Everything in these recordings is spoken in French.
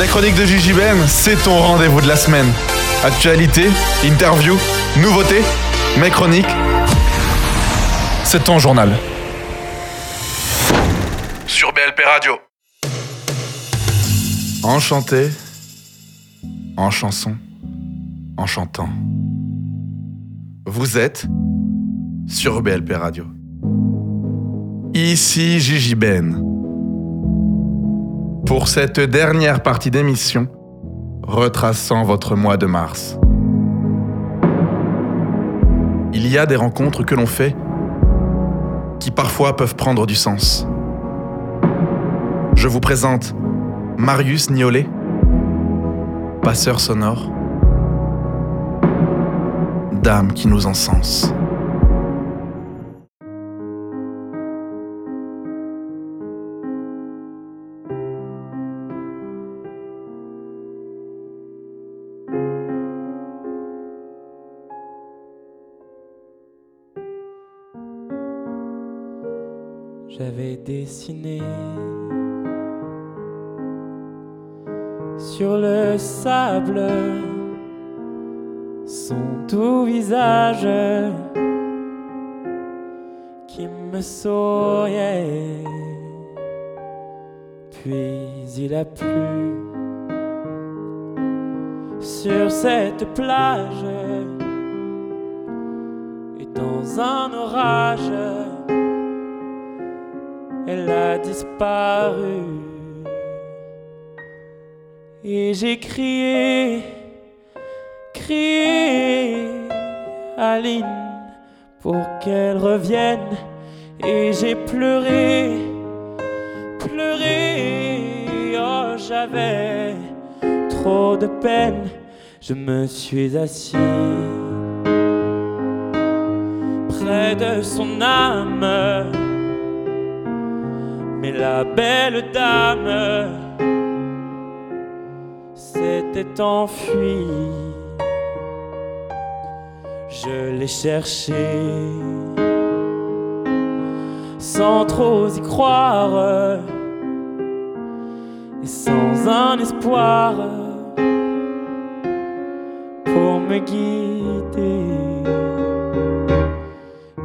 Les chroniques de Gigi Ben, c'est ton rendez-vous de la semaine. Actualité, interview, nouveautés, mes chroniques. C'est ton journal. Sur BLP Radio. Enchanté, en chanson, en chantant. Vous êtes sur BLP Radio. Ici Gigi Ben. Pour cette dernière partie d'émission, retraçant votre mois de mars. Il y a des rencontres que l'on fait qui parfois peuvent prendre du sens. Je vous présente Marius Niolet, passeur sonore, dame qui nous encense. J'avais dessiné sur le sable son doux visage qui me souriait. Puis il a plu sur cette plage et dans un orage elle a disparu. Et j'ai crié, crié, Aline, pour qu'elle revienne. Et j'ai pleuré, pleuré, oh j'avais trop de peine. Je me suis assis près de son âme mais la belle dame s'était enfuie. Je l'ai cherchée sans trop y croire et sans un espoir pour me guider.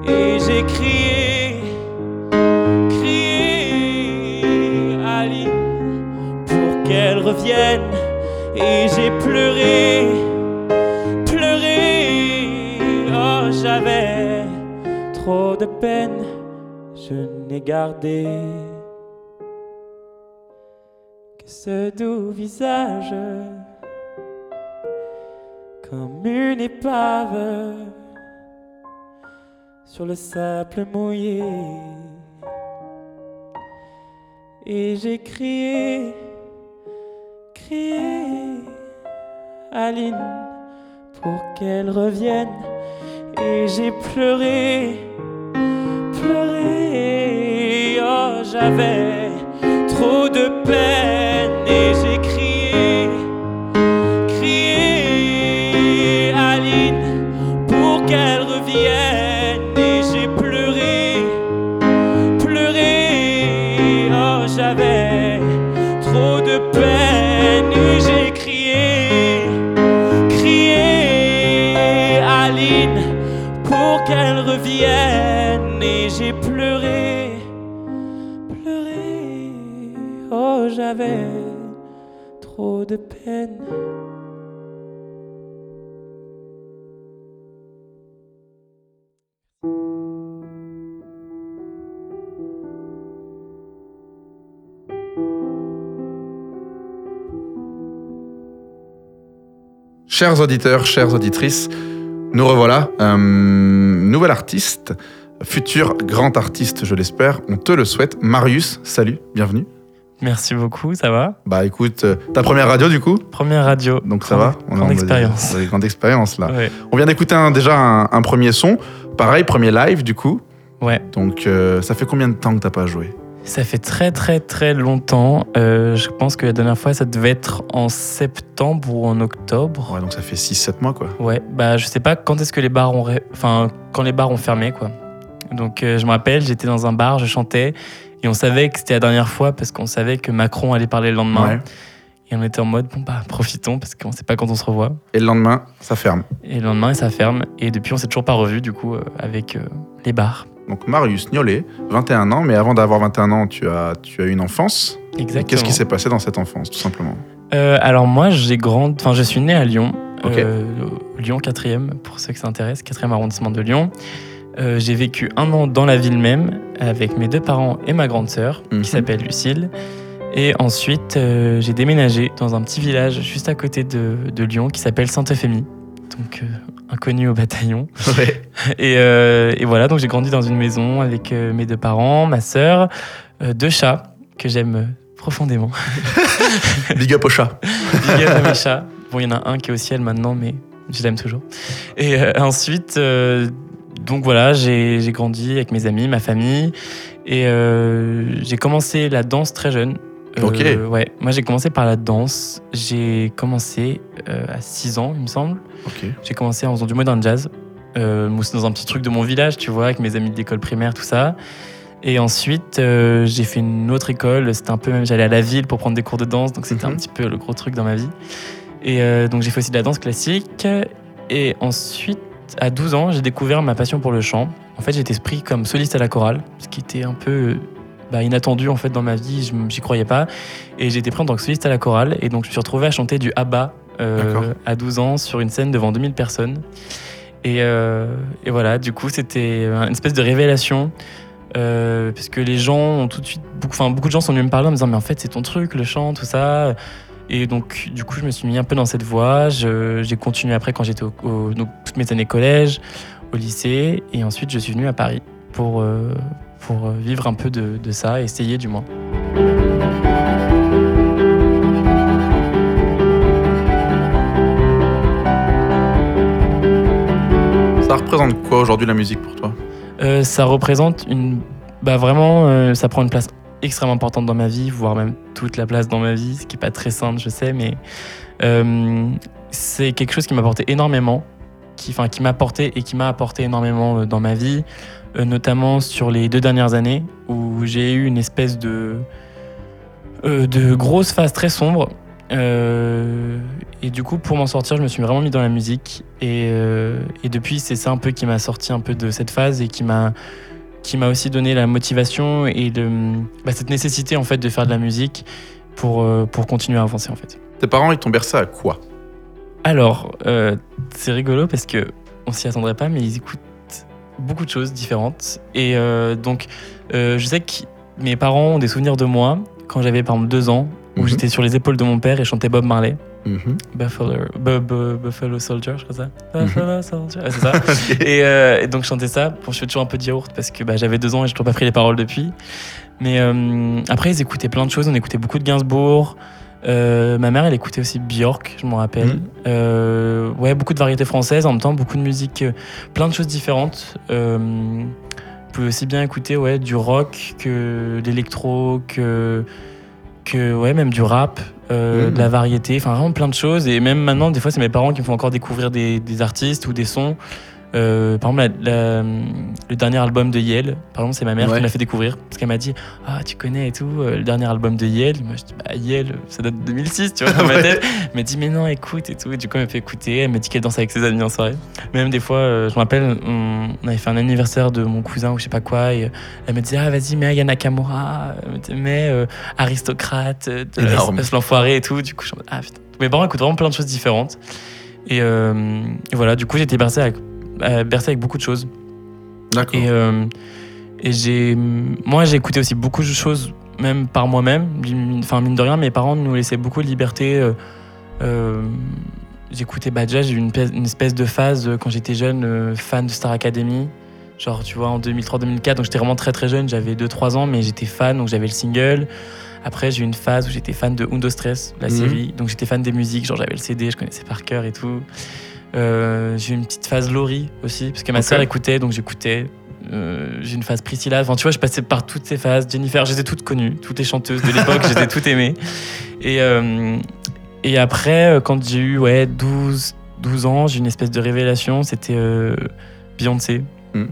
Et j'ai crié Et j'ai pleuré, pleuré. Oh, j'avais trop de peine, je n'ai gardé que ce doux visage, comme une épave sur le sable mouillé. Et j'ai crié crié Aline pour qu'elle revienne. Et j'ai pleuré, pleuré, oh j'avais trop de peine Chers auditeurs, chères auditrices, nous revoilà. Un nouvel artiste, futur grand artiste, je l'espère. On te le souhaite. Marius, salut, bienvenue. Merci beaucoup, ça va? Bah écoute, euh, ta première radio du coup? Première radio. Donc ça va? Grande en- expérience. ouais, Grande expérience là. Ouais. On vient d'écouter un- déjà un, un premier son. Pareil, premier live du coup. ouais. Donc euh, ça fait combien de temps que t'as pas joué? Ça fait très très très longtemps. Euh, je pense que la dernière fois, ça devait être en septembre ou en octobre. Ouais, donc ça fait 6-7 mois quoi. Ouais, bah je sais pas quand est-ce que les bars ont, ré- enfin quand les bars ont fermé quoi. Donc euh, je me rappelle, j'étais dans un bar, je chantais et on savait que c'était la dernière fois parce qu'on savait que Macron allait parler le lendemain. Ouais. Et on était en mode, bon, bah, profitons parce qu'on sait pas quand on se revoit. Et le lendemain, ça ferme. Et le lendemain, ça ferme. Et depuis, on s'est toujours pas revu, du coup, euh, avec les bars. Donc Marius Niolet, 21 ans, mais avant d'avoir 21 ans, tu as, tu as eu une enfance. Exactement. Qu'est-ce qui s'est passé dans cette enfance, tout simplement Euh, alors moi, j'ai grandi, enfin je suis né à Lyon, euh, Lyon 4e pour ceux qui s'intéressent, 4e arrondissement de Lyon. Euh, j'ai vécu un an dans la ville même avec mes deux parents et ma grande sœur Mhm. qui s'appelle Lucille. Et ensuite, j'ai déménagé dans un petit village juste à côté de, de Lyon qui s'appelle Sainte-Euphémie, donc inconnu au bataillon. Ouais. Et, euh, et voilà, donc j'ai grandi dans une maison avec euh, mes deux parents, ma sœur, euh, deux chats que j'aime profondément. Big up au chat. Big up à mes chats. Bon, il y en a un qui est au ciel maintenant, mais je l'aime toujours. Et euh, ensuite, euh, donc voilà, j'ai grandi avec mes amis, ma famille. Et j'ai commencé la danse très jeune. Euh, Ok. Ouais, moi j'ai commencé par la danse. J'ai commencé euh, à 6 ans, il me semble. Ok. J'ai commencé en faisant du modern jazz. Euh, dans un petit truc de mon village, tu vois, avec mes amis de l'école primaire, tout ça. Et ensuite, euh, j'ai fait une autre école. C'était un peu même, j'allais à la ville pour prendre des cours de danse, donc c'était Mhm. un petit peu le gros truc dans ma vie. Et euh, donc j'ai fait aussi de la danse classique. Et ensuite, à 12 ans, j'ai découvert ma passion pour le chant. En fait, j'étais pris comme soliste à la chorale, ce qui était un peu euh, bah, inattendu en fait dans ma vie. Je J'y croyais pas. Et j'ai été pris en tant que soliste à la chorale. Et donc je me suis retrouvé à chanter du ABBA euh, à 12 ans sur une scène devant 2000 personnes. Et, euh, et voilà, du coup, c'était une espèce de révélation. Euh, parce que les gens ont tout de suite. Beaucoup, enfin, beaucoup de gens sont venus me parler en me disant Mais en fait, c'est ton truc, le chant, tout ça. Et donc, du coup, je me suis mis un peu dans cette voie. J'ai continué après quand j'étais au, au- donc, toutes mes années collège, au lycée. Et ensuite, je suis venu à Paris pour, euh, pour euh, vivre un peu de, de ça, essayer du moins. Ça représente quoi aujourd'hui la musique pour toi? Euh, ça représente une. Bah vraiment, euh, ça prend une place extrêmement importante dans ma vie, voire même toute la place dans ma vie, ce qui n'est pas très simple, je sais, mais euh, c'est quelque chose qui m'a apporté énormément, qui, enfin, qui m'a apporté et qui m'a apporté énormément dans ma vie, notamment sur les deux dernières années où j'ai eu une espèce de, euh, de grosse phase très sombre. Euh, et du coup, pour m'en sortir, je me suis vraiment mis dans la musique. Et, euh, et depuis, c'est ça un peu qui m'a sorti un peu de cette phase et qui m'a qui m'a aussi donné la motivation et le, bah, cette nécessité en fait de faire de la musique pour, euh, pour continuer à avancer en fait. Tes parents, ils t'ont bercé à quoi? Alors, euh, c'est rigolo parce que on s'y attendrait pas, mais ils écoutent beaucoup de choses différentes. Et euh, donc, euh, je sais que mes parents ont des souvenirs de moi quand j'avais par exemple deux ans, où Mhm. j'étais sur les épaules de mon père et je chantais Bob Marley. Mhm. Buffalo, Bu- Bu- Buffalo Soldier, je crois ça. Buffalo Soldier, c'est ça. Et, euh, et donc je chantais ça. Bon, je fais toujours un peu de yaourt parce que bah, j'avais deux ans et j'ai toujours pas pris les paroles depuis. Mais après, ils écoutaient plein de choses. On écoutait beaucoup de Gainsbourg. Euh, ma mère, elle écoutait aussi Björk, je m'en rappelle. Mhm. Euh, ouais, beaucoup de variétés françaises. En même temps, beaucoup de musique, euh, plein de choses différentes. Vous pouvez aussi bien écouter ouais, du rock que l'électro, que, que ouais, même du rap, Mhm. de la variété, enfin vraiment plein de choses. Et même maintenant, des fois, c'est mes parents qui me font encore découvrir des, des artistes ou des sons. Euh, par exemple, la- la- le dernier album de Yale, par exemple, c'est ma mère Ouais. qui me l'a fait découvrir. Parce qu'elle m'a dit Ah, tu connais et tout, euh, le dernier album de Yale. Moi, je dis Bah, Yale, ça date de 2006, tu vois, dans ma tête. Elle m'a dit Mais non, écoute et tout. Et du coup, elle m'a fait écouter. Elle m'a dit qu'elle dansait avec ses amis en soirée. Même des fois, euh, je me rappelle, on, on avait fait un anniversaire de mon cousin ou je sais pas quoi. Et elle me disait Ah, vas-y, mets Aya Nakamura, mets euh, Aristocrate, de l'enfoiré et tout. Du coup, je en mode, Ah, putain. Mes parents écoutent vraiment plein de choses différentes. Et, euh, et voilà, du coup, j'étais bercé avec, bercé avec beaucoup de choses. D'accord. Et, euh, et j'ai, moi, j'ai écouté aussi beaucoup de choses, même par moi-même. Enfin, mine de rien, mes parents nous laissaient beaucoup de liberté. euh, euh, J'écoutais, bah, déjà, j'ai eu une, espèce de phase euh, quand j'étais jeune, euh, fan de Star Academy. Genre, tu vois, en 2003-2004, donc j'étais vraiment très très jeune, j'avais 2-3 ans, mais j'étais fan, donc j'avais le single. Après, j'ai eu une phase où j'étais fan de Undo Stress, la Mhm. série. Donc j'étais fan des musiques, genre j'avais le CD, je connaissais par cœur et tout. Euh, j'ai une petite phase Laurie aussi, parce que ma Ok. sœur écoutait, donc j'écoutais. Euh, j'ai une phase Priscilla. Enfin, tu vois, je passais par toutes ces phases. Jennifer, j'étais toutes connues, toutes les chanteuses de l'époque, j'étais toutes aimées. Et, euh, et après, euh, quand j'ai eu ouais, 12, 12 ans, j'ai eu une espèce de révélation. C'était Beyoncé. Mm.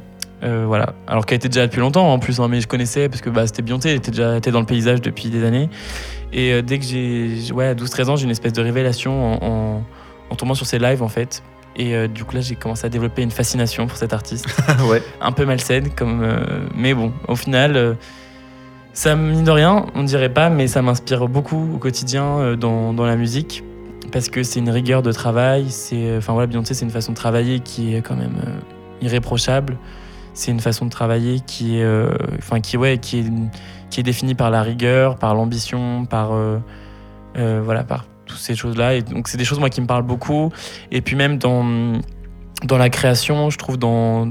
Euh, voilà. Alors qu'elle était déjà depuis longtemps en plus, hein, mais je connaissais parce que bah, c'était Beyoncé, elle était déjà était dans le paysage depuis des années. Et euh, dès que j'ai ouais, à 12-13 ans, j'ai une espèce de révélation en, en, en tombant sur ses lives en fait. Et euh, du coup là, j'ai commencé à développer une fascination pour cet artiste. ouais. Un peu malsaine, comme, euh, mais bon, au final, euh, ça mine de rien, on dirait pas, mais ça m'inspire beaucoup au quotidien euh, dans, dans la musique. Parce que c'est une rigueur de travail, c'est, enfin voilà, Beyoncé, c'est une façon de travailler qui est quand même irréprochable. C'est une façon de travailler qui est, enfin qui, ouais, qui est, qui est définie par la rigueur, par l'ambition, par, voilà, par toutes ces choses-là. Et donc c'est des choses moi qui me parlent beaucoup. Et puis même dans dans la création, je trouve dans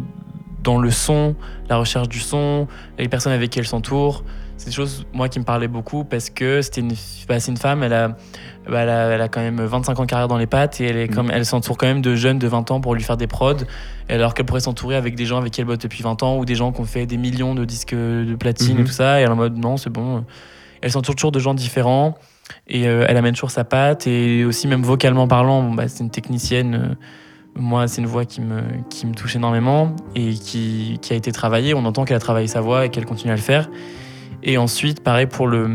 dans le son, la recherche du son, les personnes avec qui elle s'entoure. C'est des choses, moi, qui me parlaient beaucoup parce que c'était une, bah, c'est une femme, elle a, bah, elle, a, elle a quand même 25 ans de carrière dans les pattes et elle, est comme, elle s'entoure quand même de jeunes de 20 ans pour lui faire des prods, alors qu'elle pourrait s'entourer avec des gens avec qui elle bosse depuis 20 ans ou des gens qui ont fait des millions de disques de platine Mhm. et tout ça, et elle est en mode non, c'est bon. Elle s'entoure toujours de gens différents et euh, elle amène toujours sa patte et aussi, même vocalement parlant, bah, c'est une technicienne. euh, moi, c'est une voix qui me, qui me touche énormément et qui, qui a été travaillée. On entend qu'elle a travaillé sa voix et qu'elle continue à le faire. Et ensuite, pareil pour le.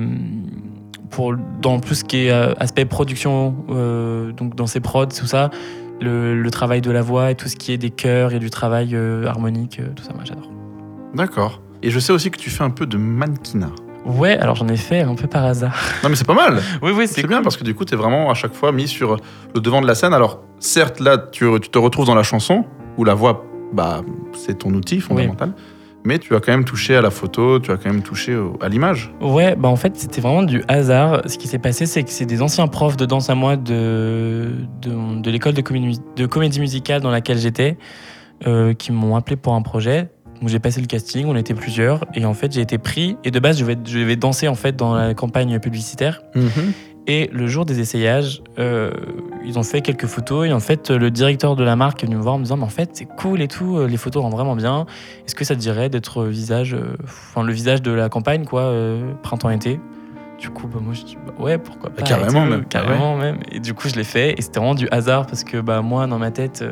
Pour, dans tout ce qui est euh, aspect production, donc dans ses prods, tout ça, le, travail de la voix et tout ce qui est des chœurs et du travail harmonique, tout ça, moi j'adore. D'accord. Et je sais aussi que tu fais un peu de mannequinat. Ouais, alors j'en ai fait un peu par hasard. Non, mais c'est pas mal. Oui, oui, C'est bien parce que du coup, tu es vraiment à chaque fois mis sur le devant de la scène. Alors, certes, là, tu, tu te retrouves dans la chanson où la voix, bah, c'est ton outil fondamental. Mais tu as quand même touché à la photo, tu as quand même touché au- à l'image. Ouais, bah en fait, c'était vraiment du hasard. Ce qui s'est passé, c'est que c'est des anciens profs de danse à moi de, de, de l'école de comédie, de comédie musicale dans laquelle j'étais euh, qui m'ont appelé pour un projet. Donc j'ai passé le casting, on était plusieurs, et en fait j'ai été pris. Et de base, je vais, je vais danser en fait dans la campagne publicitaire. Et le jour des essayages, euh, ils ont fait quelques photos et en fait le directeur de la marque est venu me voir en me disant mais en fait c'est cool et tout, euh, les photos rendent vraiment bien. Est-ce que ça te dirait d'être visage, euh, enfin le visage de la campagne quoi, euh, printemps-été? Du coup bah moi je dis bah ouais pourquoi pas. Carrément même. carrément même. Et du coup je l'ai fait et c'était vraiment du hasard parce que bah moi dans ma tête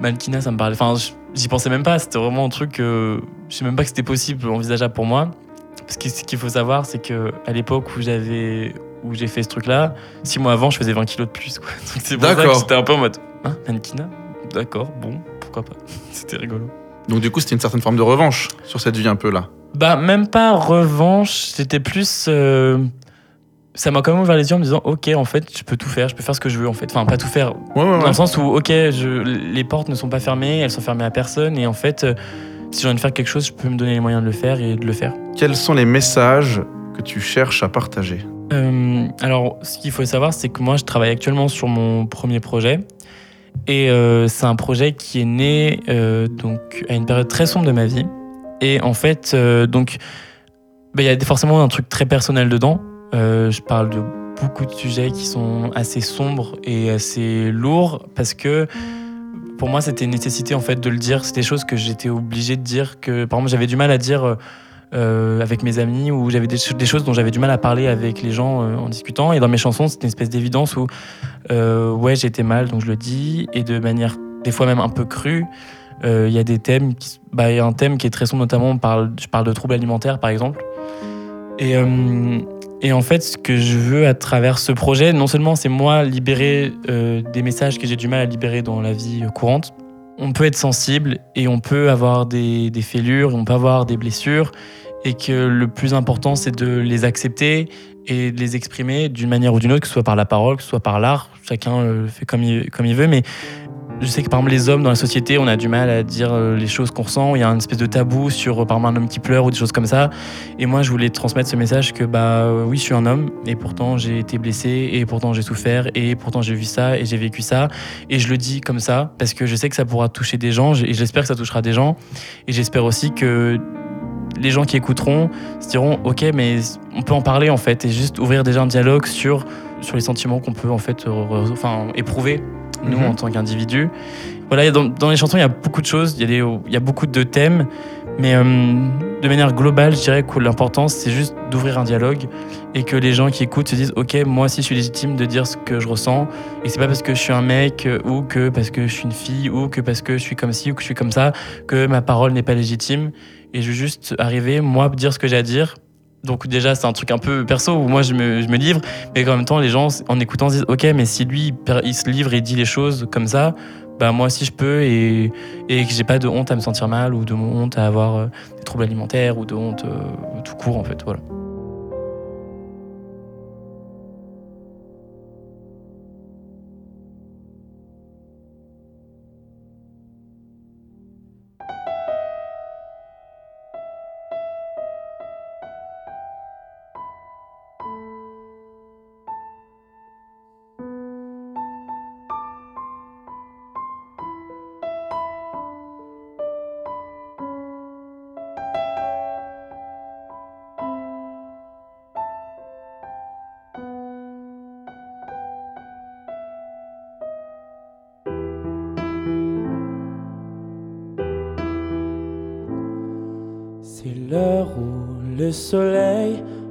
Malkina ça me parlait, enfin j'y pensais même pas, c'était vraiment un truc, euh, je sais même pas que c'était possible, envisageable pour moi. Parce que ce qu'il faut savoir, c'est que à l'époque où j'avais où j'ai fait ce truc-là, six mois avant, je faisais 20 kilos de plus. Quoi. Donc c'est pour ça que j'étais un peu en mode Hein, mannequinat D'accord, bon, pourquoi pas. C'était rigolo. Donc, du coup, c'était une certaine forme de revanche sur cette vie un peu là. Bah, même pas revanche, c'était plus. euh, ça m'a quand même ouvert les yeux en me disant Ok, en fait, je peux tout faire, je peux faire ce que je veux en fait. Enfin, pas tout faire, Ouais, ouais, dans le sens où, ok, je, les portes ne sont pas fermées, elles sont fermées à personne, et en fait, euh, si j'ai envie de faire quelque chose, je peux me donner les moyens de le faire et de le faire. Quels sont les messages que tu cherches à partager? Euh, alors, ce qu'il faut savoir, c'est que moi, je travaille actuellement sur mon premier projet. Et euh, c'est un projet qui est né donc, à une période très sombre de ma vie. Et en fait, donc, bah, il y a forcément un truc très personnel dedans. Euh, je parle de beaucoup de sujets qui sont assez sombres et assez lourds parce que pour moi, c'était une nécessité en fait de le dire. C'était des choses que j'étais obligé de dire. Que par exemple, j'avais du mal à dire euh, avec mes amis ou j'avais des, choses dont j'avais du mal à parler avec les gens euh, en discutant. Et dans mes chansons, c'était une espèce d'évidence où ouais, j'étais mal, donc je le dis, et de manière des fois même un peu crue. Il y a des thèmes, qui, bah, y a un thème qui est très sombre, notamment, je parle de troubles alimentaires par exemple. Et, et en fait, ce que je veux à travers ce projet, non seulement c'est moi libérer euh, des messages que j'ai du mal à libérer dans la vie euh, courante, on peut être sensible et on peut avoir des, des fêlures, on peut avoir des blessures, et que le plus important, c'est de les accepter et de les exprimer d'une manière ou d'une autre, que ce soit par la parole, que ce soit par l'art. Chacun le fait comme il, comme il veut, mais je sais que par exemple les hommes dans la société, on a du mal à dire euh, les choses qu'on ressent. Il y a une espèce de tabou sur euh, par un homme qui pleure ou des choses comme ça. Et moi, je voulais transmettre ce message que bah euh, oui, je suis un homme et pourtant j'ai été blessé et pourtant j'ai souffert et pourtant j'ai vu ça et j'ai vécu ça et je le dis comme ça parce que je sais que ça pourra toucher des gens et j'espère que ça touchera des gens et j'espère aussi que les gens qui écouteront se diront ok mais on peut en parler en fait et juste ouvrir déjà un dialogue sur sur les sentiments qu'on peut en fait enfin éprouver nous Mhm. en tant qu'individus voilà dans, dans les chansons il y a beaucoup de choses il y a des il y a beaucoup de thèmes Mais euh, de manière globale, je dirais que l'important, c'est juste d'ouvrir un dialogue et que les gens qui écoutent se disent Ok, moi aussi, je suis légitime de dire ce que je ressens. Et c'est pas parce que je suis un mec euh, ou que parce que je suis une fille ou que parce que je suis comme ci ou que je suis comme ça que ma parole n'est pas légitime. Et je veux juste arriver, moi, dire ce que j'ai à dire. Donc déjà, c'est un truc un peu perso où moi, je me, livre. Mais en même temps, les gens, en écoutant, se disent Ok, mais si lui, il se livre et dit les choses comme ça, bah moi aussi je peux et, et que j'ai pas de honte à me sentir mal ou de honte à avoir euh, des troubles alimentaires ou de honte euh, tout court en fait voilà.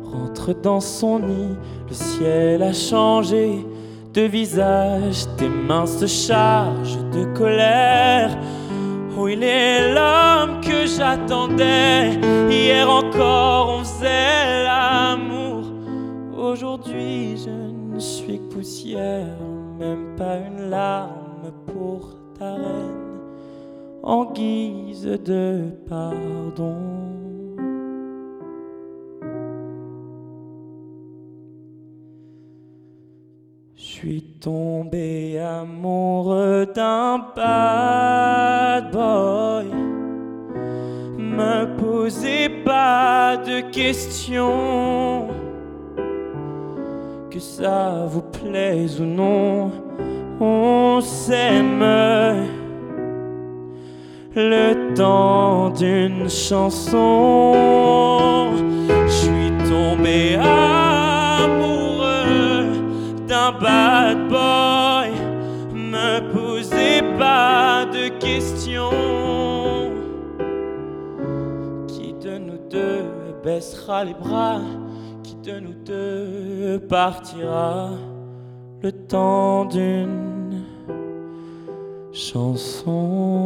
Rentre dans son nid, le ciel a changé de visage, tes mains se chargent de colère. Où il est l'homme que j'attendais. Hier encore on faisait l'amour. Aujourd'hui je ne suis que poussière, même pas une larme pour ta reine en guise de pardon. Suis tombé amoureux d'un bad boy. Me posez pas de questions. Que ça vous plaise ou non, on s'aime. Le temps d'une chanson, je suis tombé bad boy. Me posez pas de questions. Qui de nous deux baissera les bras? Qui de nous deux partira le temps d'une chanson?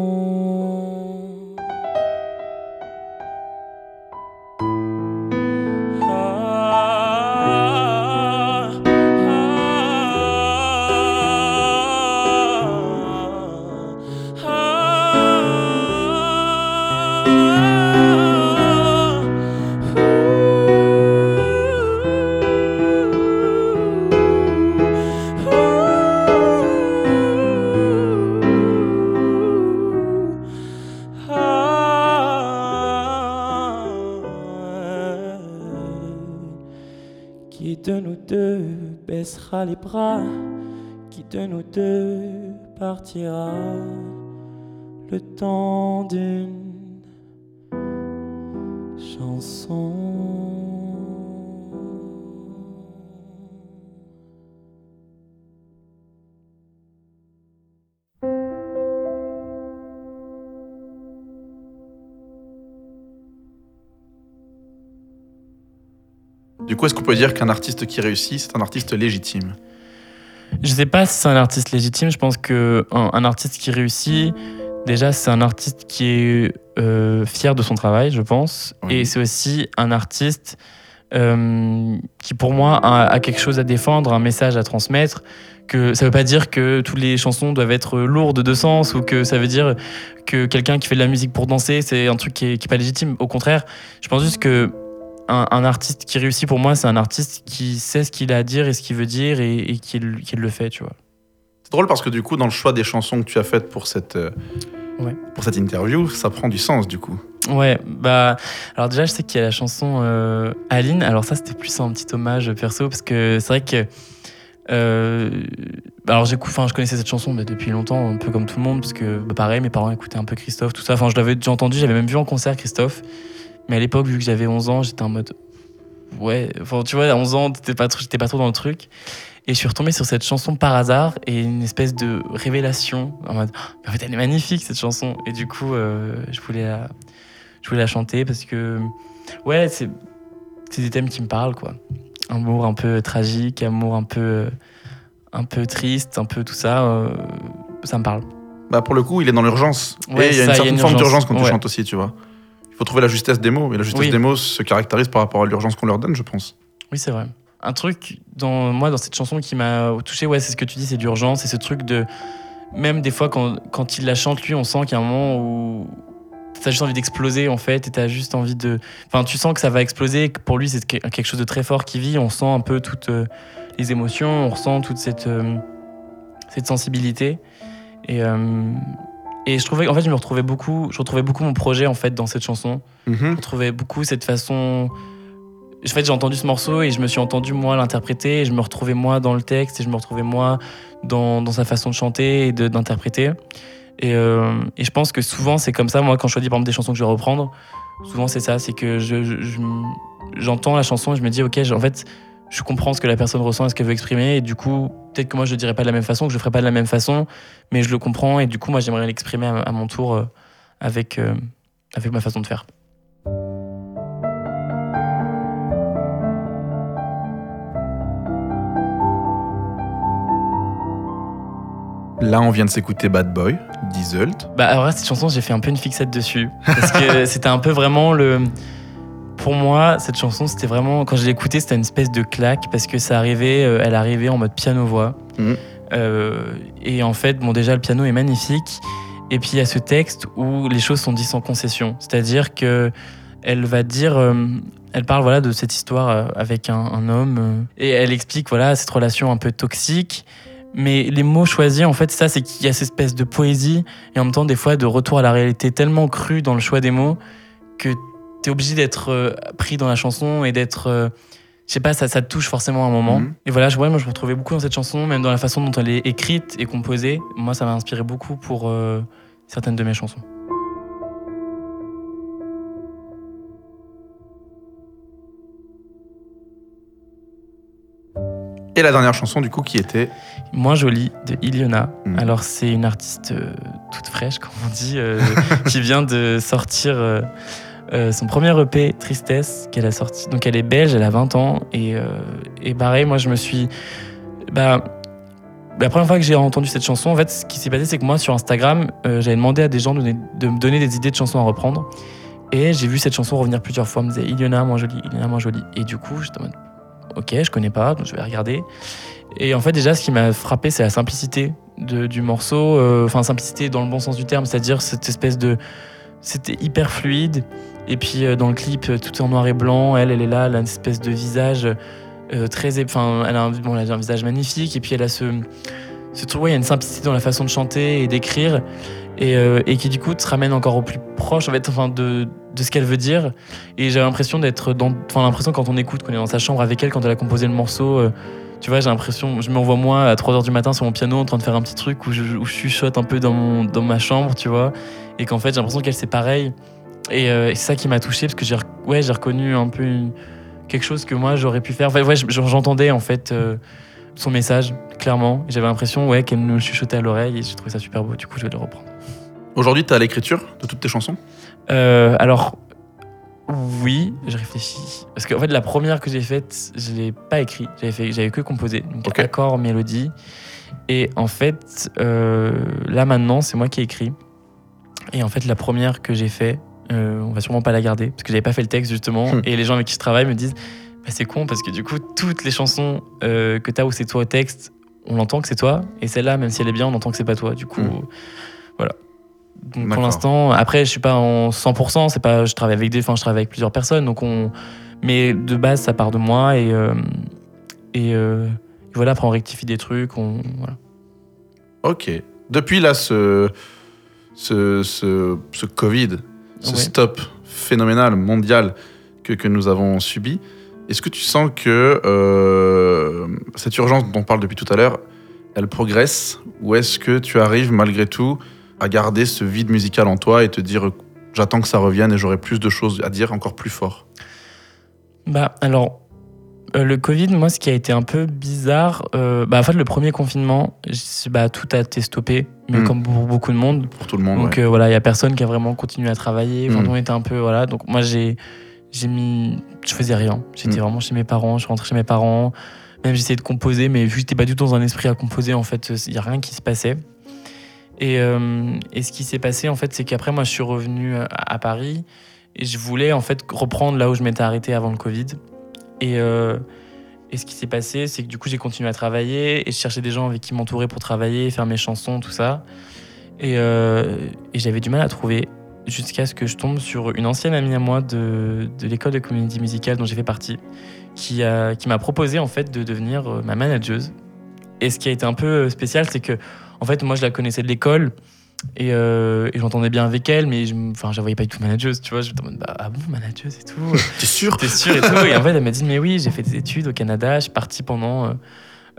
Les bras, qui de nous deux partira le temps d'une chanson. Coup, est-ce qu'on peut dire qu'un artiste qui réussit, c'est un artiste légitime? Je sais pas si c'est un artiste légitime. Je pense qu'un un artiste qui réussit, déjà, c'est un artiste qui est euh, fier de son travail, je pense. Et c'est aussi un artiste euh, qui, pour moi, a, quelque chose à défendre, un message à transmettre. Que ça veut pas dire que toutes les chansons doivent être lourdes de sens ou que ça veut dire que quelqu'un qui fait de la musique pour danser, c'est un truc qui est, qui est pas légitime. Au contraire, je pense juste que un, artiste qui réussit pour moi, c'est un artiste qui sait ce qu'il a à dire et ce qu'il veut dire et, qui, le fait, tu vois. C'est drôle parce que du coup, dans le choix des chansons que tu as faites pour cette, euh, pour cette interview, ça prend du sens du coup. Ouais, bah alors déjà je sais qu'il y a la chanson euh, Aline. Alors ça c'était plus un petit hommage perso parce que c'est vrai que euh, alors j'écoute, enfin je connaissais cette chanson mais depuis longtemps, un peu comme tout le monde parce que bah, pareil mes parents écoutaient un peu Christophe, tout ça. Enfin je l'avais déjà entendu, j'avais même vu en concert Christophe. Mais à l'époque, vu que j'avais 11 ans, j'étais en mode. Ouais, enfin, tu vois, à 11 ans, j'étais pas, pas trop dans le truc. Et je suis retombé sur cette chanson par hasard et une espèce de révélation. En mode, en fait, elle est magnifique cette chanson. Et du coup, euh, je, voulais la, je voulais la chanter parce que, ouais, c'est c'est des thèmes qui me parlent, quoi. Amour un peu tragique, amour un peu, un peu triste, un peu tout ça, euh, ça me parle. Bah pour le coup, il est dans l'urgence. Ouais, et il y a ça, une certaine forme urgence. d'urgence quand tu Ouais. chantes aussi, tu vois. Faut trouver la justesse des mots. Et la justesse Oui. des mots se caractérise par rapport à l'urgence qu'on leur donne, je pense. Oui, c'est vrai. Un truc, dans moi, dans cette chanson qui m'a touché, ouais, c'est ce que tu dis, c'est d'urgence, c'est ce truc de. Même des fois, quand, quand il la chante, lui, on sent qu'il y a un moment où. T'as juste envie d'exploser en fait, et t'as juste envie de. Enfin, tu sens que ça va exploser, que pour lui, c'est que- quelque chose de très fort qui vit. On sent un peu toutes euh, les émotions, on ressent toute cette, euh, cette sensibilité. Et, euh, et je trouvais, en fait, je me retrouvais beaucoup, je retrouvais beaucoup mon projet en fait dans cette chanson. Mhm. Je retrouvais beaucoup cette façon. En fait, j'ai entendu ce morceau et je me suis entendu moi l'interpréter et je me retrouvais moi dans le texte et je me retrouvais moi dans, dans sa façon de chanter et d'interpréter. Et, euh, et je pense que souvent c'est comme ça. Moi, quand je choisis par exemple des chansons que je vais reprendre, souvent c'est ça, c'est que je, je- je- j'entends la chanson et je me dis ok, en fait, je comprends ce que la personne ressent et ce qu'elle veut exprimer et du coup, peut-être que moi je le dirais pas de la même façon, que je le ferai pas de la même façon, mais je le comprends et du coup, moi j'aimerais l'exprimer à, à mon tour euh, avec euh, avec ma façon de faire. Là, on vient de s'écouter Bad Boy, d'Iselt. Bah alors là, cette chanson, j'ai fait un peu une fixette dessus. Parce que c'était un peu vraiment le... Pour moi, cette chanson, c'était vraiment... Quand je l'ai écoutée, c'était une espèce de claque parce que ça arrivait, euh, elle arrivait en mode piano-voix. Mhm. Euh, et en fait, bon déjà, le piano est magnifique. Et puis, il y a ce texte où les choses sont dites sans concession. C'est-à-dire que elle va dire... euh, elle parle voilà de cette histoire avec un, un homme et elle explique voilà cette relation un peu toxique mais les mots choisis, en fait, ça, c'est qu'il y a cette espèce de poésie et en même temps, des fois, de retour à la réalité tellement cru dans le choix des mots que t'es obligé d'être euh, pris dans la chanson et d'être. euh, je sais pas, ça, ça te touche forcément à un moment. Mhm. Et voilà, je, ouais, moi, je me retrouvais beaucoup dans cette chanson, même dans la façon dont elle est écrite et composée. Moi, ça m'a inspiré beaucoup pour euh, certaines de mes chansons. Et la dernière chanson, du coup, qui était. Moins jolie de Iliona. Mhm. Alors, c'est une artiste euh, toute fraîche, comme on dit, euh, qui vient de sortir euh, son premier EP, Tristesse, qu'elle a sorti. Donc, elle est belge, elle a 20 ans. Et, euh, et pareil, moi, je me suis. Bah, la première fois que j'ai entendu cette chanson, en fait, ce qui s'est passé, c'est que moi, sur Instagram, euh, j'avais demandé à des gens de, me donner des idées de chansons à reprendre. Et j'ai vu cette chanson revenir plusieurs fois. On me disait Iliona, moins jolie, Iliona, moins jolie. Et du coup, j'étais en mode, ok, je connais pas, donc je vais regarder. Et en fait, déjà, ce qui m'a frappé, c'est la simplicité du morceau. euh, Enfin, simplicité dans le bon sens du terme, c'est-à-dire cette espèce de. C'était hyper fluide. Et puis, euh, dans le clip, euh, tout en noir et blanc. Elle, elle est là, elle a une espèce de visage euh, très. Enfin, elle, a un, visage magnifique. Et puis, elle a ce. ce truc, ouais, il y a une simplicité dans la façon de chanter et d'écrire. Et, qui, du coup, te ramène encore au plus proche en fait, enfin, de, ce qu'elle veut dire. Et j'ai l'impression d'être. Enfin, l'impression quand on écoute, qu'on est dans sa chambre avec elle, quand elle a composé le morceau. tu vois, j'ai l'impression, je me revois moi à 3h du matin sur mon piano en train de faire un petit truc où je, chuchote un peu dans, dans ma chambre, tu vois. Et qu'en fait, j'ai l'impression qu'elle, c'est pareil. Et, euh, et c'est ça qui m'a touché parce que j'ai ouais, reconnu un peu une- quelque chose que moi, j'aurais pu faire. Enfin, ouais, je- j'entendais en fait euh, son message, clairement. J'avais l'impression ouais, qu'elle me chuchotait à l'oreille et j'ai trouvé ça super beau. Du coup, je vais le reprendre. Aujourd'hui, t'es à l'écriture de toutes tes chansons? Euh, alors, oui, je réfléchis. Parce qu'en fait, la première que j'ai faite, je l'ai pas écrit. J'avais que composé. Donc, Ok. accord, mélodie. Et en fait, euh, là maintenant, c'est moi qui ai écrit. Et en fait, la première que j'ai fait, euh, on va sûrement pas la garder parce que j'avais pas fait le texte justement. Hmm. Et les gens avec qui je travaille me disent, bah, c'est con parce que du coup, toutes les chansons euh, que t'as où c'est toi au texte, on entend que c'est toi. Et celle-là, même si elle est bien, on entend que c'est pas toi. Du coup, Hmm. voilà. Donc pour l'instant, après, je suis pas en 100%. C'est pas, je travaille avec des, enfin, je travaille avec plusieurs personnes. Donc on, mais de base, ça part de moi et euh, et voilà. Après, on rectifie des trucs. On, voilà. Ok. Depuis là, ce, ce, ce, ce Covid, ce Ouais. stop phénoménal mondial que, que nous avons subi, est-ce que tu sens que euh, cette urgence dont on parle depuis tout à l'heure, elle progresse Ou est-ce que tu arrives malgré tout à garder ce vide musical en toi et te dire j'attends que ça revienne et j'aurai plus de choses à dire encore plus fort? Bah alors, le Covid, moi, ce qui a été un peu bizarre, euh, bah, en fait, le premier confinement, bah, tout a été stoppé, mais Mm. comme pour beaucoup de monde. Pour tout le monde. Donc ouais. euh, voilà, il y a personne qui a vraiment continué à travailler. Enfin, Mm. on était un peu voilà. Donc moi j'ai j'ai mis, je faisais rien. J'étais Mm. vraiment chez mes parents. Je rentré chez mes parents. Même j'essayais de composer, mais vu que j'étais pas du tout dans un esprit à composer, en fait, il y a rien qui se passait. Et, euh, et ce qui s'est passé en fait, c'est qu'après moi je suis revenu à, à Paris et je voulais en fait reprendre là où je m'étais arrêté avant le Covid. Et euh, et ce qui s'est passé, c'est que du coup, j'ai continué à travailler et je cherchais des gens avec qui m'entourer pour travailler, faire mes chansons, tout ça. Et, euh, j'avais du mal à trouver jusqu'à ce que je tombe sur une ancienne amie à moi de, l'école de comédie musicale dont j'ai fait partie, qui, qui m'a proposé en fait de devenir euh, ma manageuse. Et ce qui a été un peu spécial, c'est que en fait, moi, je la connaissais de l'école. Et, euh, et j'entendais bien avec elle, mais je, la voyais pas du tout manageuse, tu vois. Je me demande, bah, ah bon, manageuse et tout. T'es sûr T'es sûr et tout. Et en fait, elle m'a dit, mais oui, j'ai fait des études au Canada. Je suis partie pendant, euh,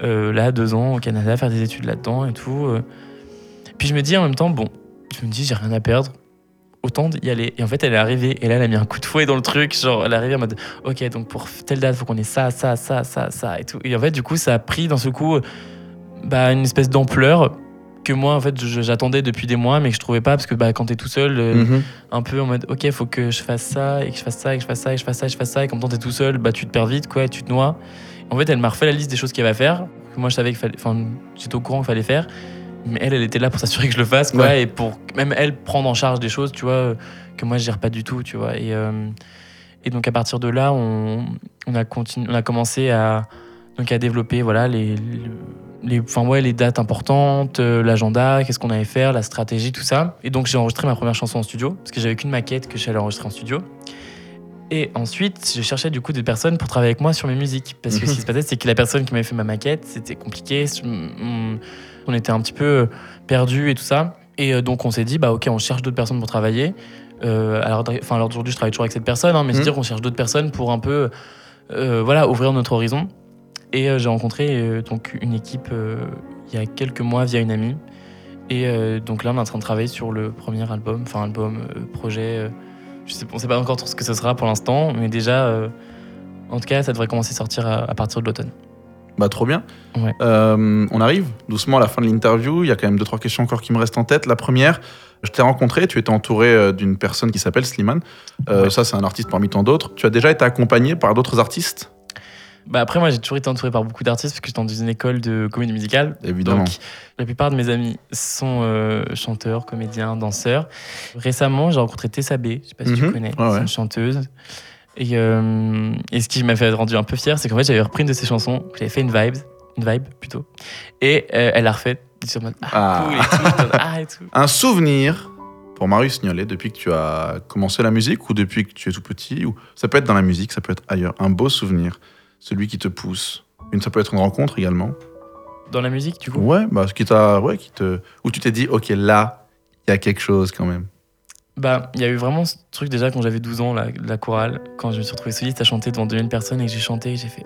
euh, là, deux ans au Canada, faire des études là-dedans et tout. Puis je me dis en même temps, bon, je me dis, j'ai rien à perdre. Autant y aller. Et en fait, elle est arrivée. Et là, elle a mis un coup de fouet dans le truc. Genre, elle est arrivée en mode, OK, donc pour telle date, faut qu'on ait ça, ça, ça, ça, ça et tout. Et en fait, du coup, ça a pris d'un seul coup, bah, une espèce d'ampleur que moi, en fait, j'attendais depuis des mois, mais que je trouvais pas parce que bah, quand t'es tout seul, euh, Mhm. un peu en mode ok faut que je fasse ça et que je fasse ça et que je fasse ça et que je fasse ça et que je fasse ça et comme t'es tout seul bah tu te perds vite quoi et tu te noies en fait elle m'a refait la liste des choses avait à faire que moi je savais qu'il fallait enfin j'étais au courant qu'il fallait faire mais elle elle était là pour s'assurer que je le fasse quoi Ouais. et pour même elle prendre en charge des choses tu vois euh, que moi je gère pas du tout tu vois et euh, et donc à partir de là on, on a continué on a commencé à donc à développer voilà les les, enfin ouais, les dates importantes, euh, l'agenda, qu'est-ce qu'on allait faire, la stratégie, tout ça. Et donc j'ai enregistré ma première chanson en studio, parce que j'avais qu'une maquette que j'allais enregistrer en studio. Et ensuite, je cherchais du coup des personnes pour travailler avec moi sur mes musiques. Parce que ce qui se passait, c'est que la personne qui m'avait fait ma maquette, c'était compliqué. On on était un petit peu perdus et tout ça. Et euh, donc on s'est dit, bah ok, on cherche d'autres personnes pour travailler. Euh, alors, enfin, alors aujourd'hui, je travaille toujours avec cette personne, hein, mais Mhm. c'est dire qu'on cherche d'autres personnes pour un peu, euh, voilà, ouvrir notre horizon. Et euh, j'ai rencontré euh, donc une équipe euh, il y a quelques mois via une amie. Et donc là, on est en train de travailler sur le premier album, enfin album, projet. je sais, on sait pas encore trop ce que ce sera pour l'instant, mais déjà, en tout cas, ça devrait commencer à sortir à, à partir de l'automne. Bah trop bien. Ouais. Euh, on arrive doucement à la fin de l'interview. Il y a quand même deux trois questions encore qui me restent en tête. La première, je t'ai rencontré. Tu étais entouré d'une personne qui s'appelle Slimane. Euh, Ouais. Ça, c'est un artiste parmi tant d'autres. Tu as déjà été accompagné par d'autres artistes, Bah après, moi, j'ai toujours été entouré par beaucoup d'artistes parce que j'étais dans une école de comédie musicale. évidemment. Donc, la plupart de mes amis sont euh, chanteurs, comédiens, danseurs. Récemment, j'ai rencontré Tessa B, je sais pas si tu Mhm. connais, Ouais, c'est une chanteuse. Et, euh, et ce qui m'a fait rendu un peu fier, c'est qu'en fait, j'avais repris une de ses chansons, j'avais fait une vibe, une vibe plutôt, et euh, elle l'a refait ah, Ah. cool et tout, ah et tout. Un souvenir pour Marius Niolet depuis que tu as commencé la musique ou depuis que tu es tout petit ou ça peut être dans la musique, ça peut être ailleurs. Un beau souvenir, celui qui te pousse. Une, ça peut être une rencontre également. Dans la musique, du coup. Ouais, bah ce qui t'a, ouais, qui te, où tu t'es dit, ok, là, il y a quelque chose quand même. Bah, il y a eu vraiment ce truc déjà quand j'avais 12 ans, la, la chorale, quand je me suis retrouvé soliste à chanter devant 2000 personnes et que j'ai chanté, j'ai fait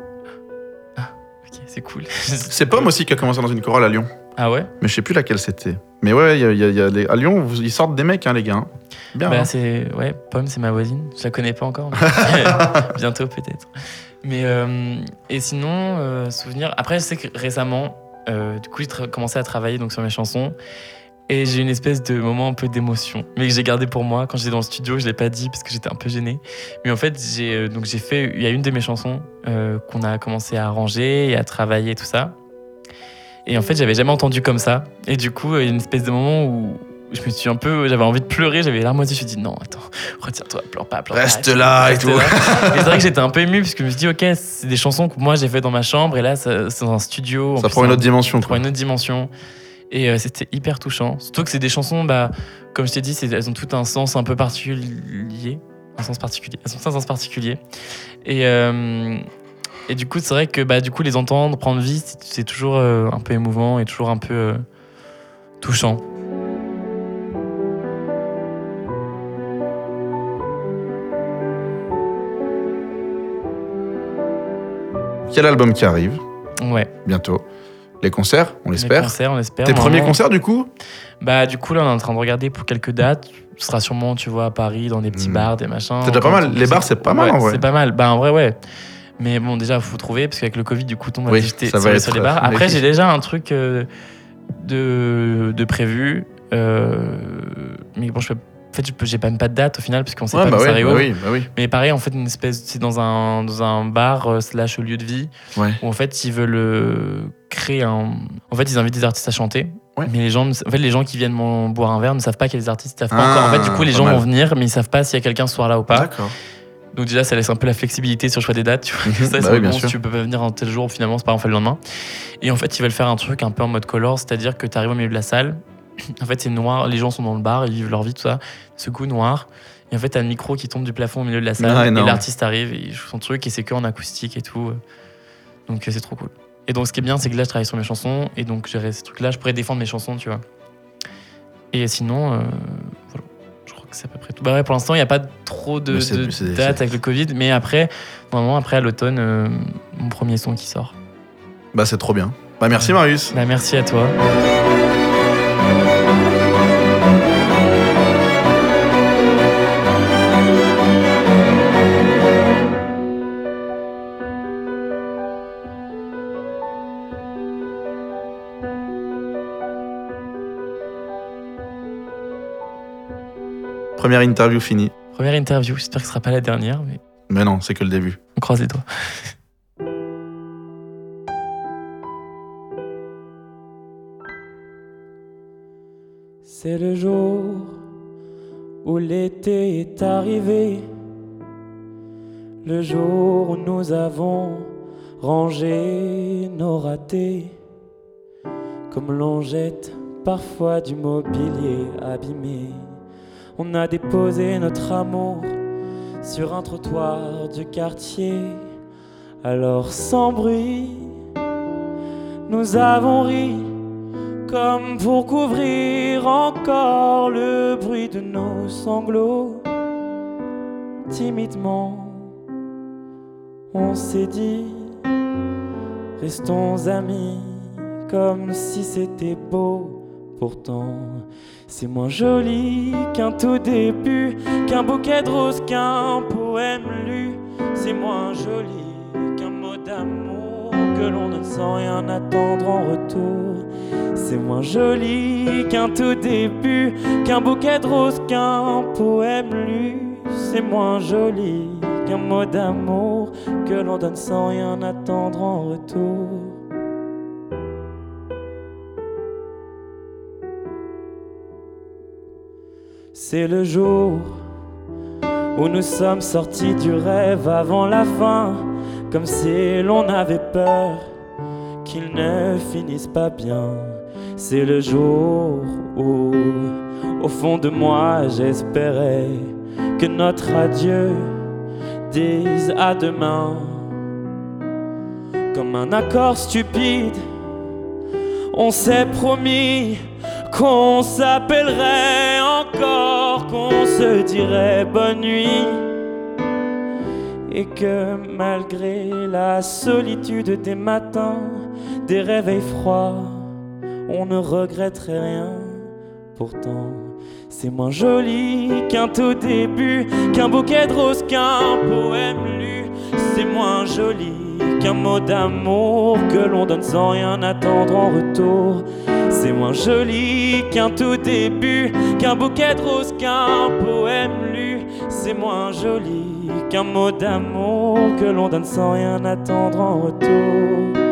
ah, ok, c'est cool. C'est Pomme aussi qui a commencé dans une chorale à Lyon, Ah ouais? mais je sais plus laquelle c'était. Mais ouais, y a, y a- y a les- à Lyon, ils sortent des mecs, hein, les gars. hein. Bien. Bah, hein. c'est ouais, Pomme, c'est ma voisine. Je la connais pas encore. mais Bientôt peut-être. Mais euh, et sinon, euh, souvenir. Après, je sais que récemment, euh, du coup, j'ai commencé à travailler donc sur mes chansons. Et j'ai une espèce de moment un peu d'émotion, mais que j'ai gardé pour moi. Quand j'étais dans le studio, je l'ai pas dit parce que j'étais un peu gêné. Mais en fait, j'ai euh, donc j'ai fait. Il y a une de mes chansons qu'on a commencé à arranger et à travailler tout ça. Et en fait, j'avais jamais entendu comme ça. Et du coup, il y a une espèce de moment où je me suis un peu. J'avais envie de pleurer, j'avais les larmes aux yeux. Je me suis dit, non, attends, retiens-toi, pleure pas, pleure Reste pas. là et tout. là. Et c'est vrai que j'étais un peu ému parce que je me suis dit, ok, c'est des chansons que moi j'ai fait dans ma chambre et là, c'est dans un studio. Ça prend une un- autre dimension. ça prend une autre dimension. Et euh, c'était hyper touchant. Surtout que c'est des chansons, bah, comme je t'ai dit, elles ont tout un sens un peu particulier. Un sens particulier. Elles ont un sens particulier. Et, euh, et du coup, c'est vrai que bah, du coup, les entendre prendre vie, c'est- toujours euh, un peu émouvant et toujours un peu euh, touchant. Quel album qui arrive Ouais. bientôt Les concerts, on Les l'espère. concerts, on espère. Tes premiers concerts du coup Bah, du coup, là, on est en train de regarder pour quelques dates. Ce sera sûrement, tu vois, à Paris, dans des petits Mm. bars, des machins. C'est déjà pas mal. Les bars, c'est pas mal, Ouais, en vrai. C'est pas mal. Bah, en vrai, ouais. Mais bon, déjà, faut trouver, parce qu'avec le Covid, du coup, on va Oui, ça va sur, être, sur les bars. Après, j'ai déjà un truc euh, de, de prévu. euh, mais bon, je peux, en fait, j'ai pas même pas de date au final, parce qu'on sait Ouais, pas bah quand ça bah oui, bah oui. Mais pareil, en fait, une espèce, c'est dans un, dans un bar euh, slash lieu de vie Ouais. où en fait ils veulent euh, créer un. En fait, ils invitent des artistes à chanter. Ouais. Mais les gens, en fait, les gens qui viennent boire un verre ne savent pas des artistes, ils savent pas Ah, encore. En fait, du coup, les gens mal. vont venir, mais ils savent pas s'il y a quelqu'un ce soir-là ou pas. D'accord. Donc déjà, ça laisse un peu la flexibilité sur le choix des dates. Tu vois, Mhm. ça, Bah oui, bon, si tu peux pas venir un tel jour, finalement, c'est pas on fait le lendemain. Et en fait, ils veulent faire un truc un peu en mode color, c'est-à-dire que tu arrives au milieu de la salle. En fait, c'est noir, les gens sont dans le bar, ils vivent leur vie, tout ça. Ce coup noir. Et en fait, t'as un micro qui tombe du plafond au milieu de la salle. Et l'artiste arrive et il joue son truc et c'est que en acoustique et tout. Donc euh, c'est trop cool. Et donc ce qui est bien, c'est que là, je travaille sur mes chansons et donc gérer ces trucs-là, je pourrais défendre mes chansons, tu vois. Et sinon, euh, voilà. Je crois que c'est à peu près tout. Bah ouais, pour l'instant, il n'y a pas trop de, de dates avec le Covid, mais après, normalement, après à l'automne, euh, mon premier son qui sort. Bah c'est trop bien. Bah merci Marius. Bah, merci à toi. Première interview finie. Première interview, j'espère que ce sera pas la dernière, mais Mais non, c'est que le début. on croise les doigts. C'est le jour où l'été est arrivé, le jour où nous avons rangé nos ratés, comme l'on jette parfois du mobilier abîmé. On a déposé notre amour sur un trottoir du quartier, alors sans bruit, nous avons ri comme pour couvrir encore le bruit de nos sanglots. Timidement, on s'est dit, restons amis, comme si c'était beau. C'est moins joli qu'un tout début, qu'un bouquet de roses, qu'un poème lu. C'est moins joli qu'un mot d'amour que l'on donne sans rien attendre en retour. C'est moins joli qu'un tout début, qu'un bouquet de roses, qu'un poème lu. C'est moins joli qu'un mot d'amour que l'on donne sans rien attendre en retour. C'est le jour où nous sommes sortis du rêve avant la fin, comme si l'on avait peur qu'il ne finisse pas bien. C'est le jour où, au fond de moi, j'espérais que notre adieu dise à demain. Comme un accord stupide, on s'est promis qu'on s'appellerait encore, qu'on se dirait bonne nuit. Et que malgré la solitude des matins, des réveils froids, on ne regretterait rien. Pourtant, c'est moins joli qu'un tout début, qu'un bouquet de roses, qu'un poème lu. C'est moins joli qu'un mot d'amour que l'on donne sans rien attendre en retour. C'est moins joli qu'un tout début, qu'un bouquet de roses, qu'un poème lu. C'est moins joli qu'un mot d'amour que l'on donne sans rien attendre en retour.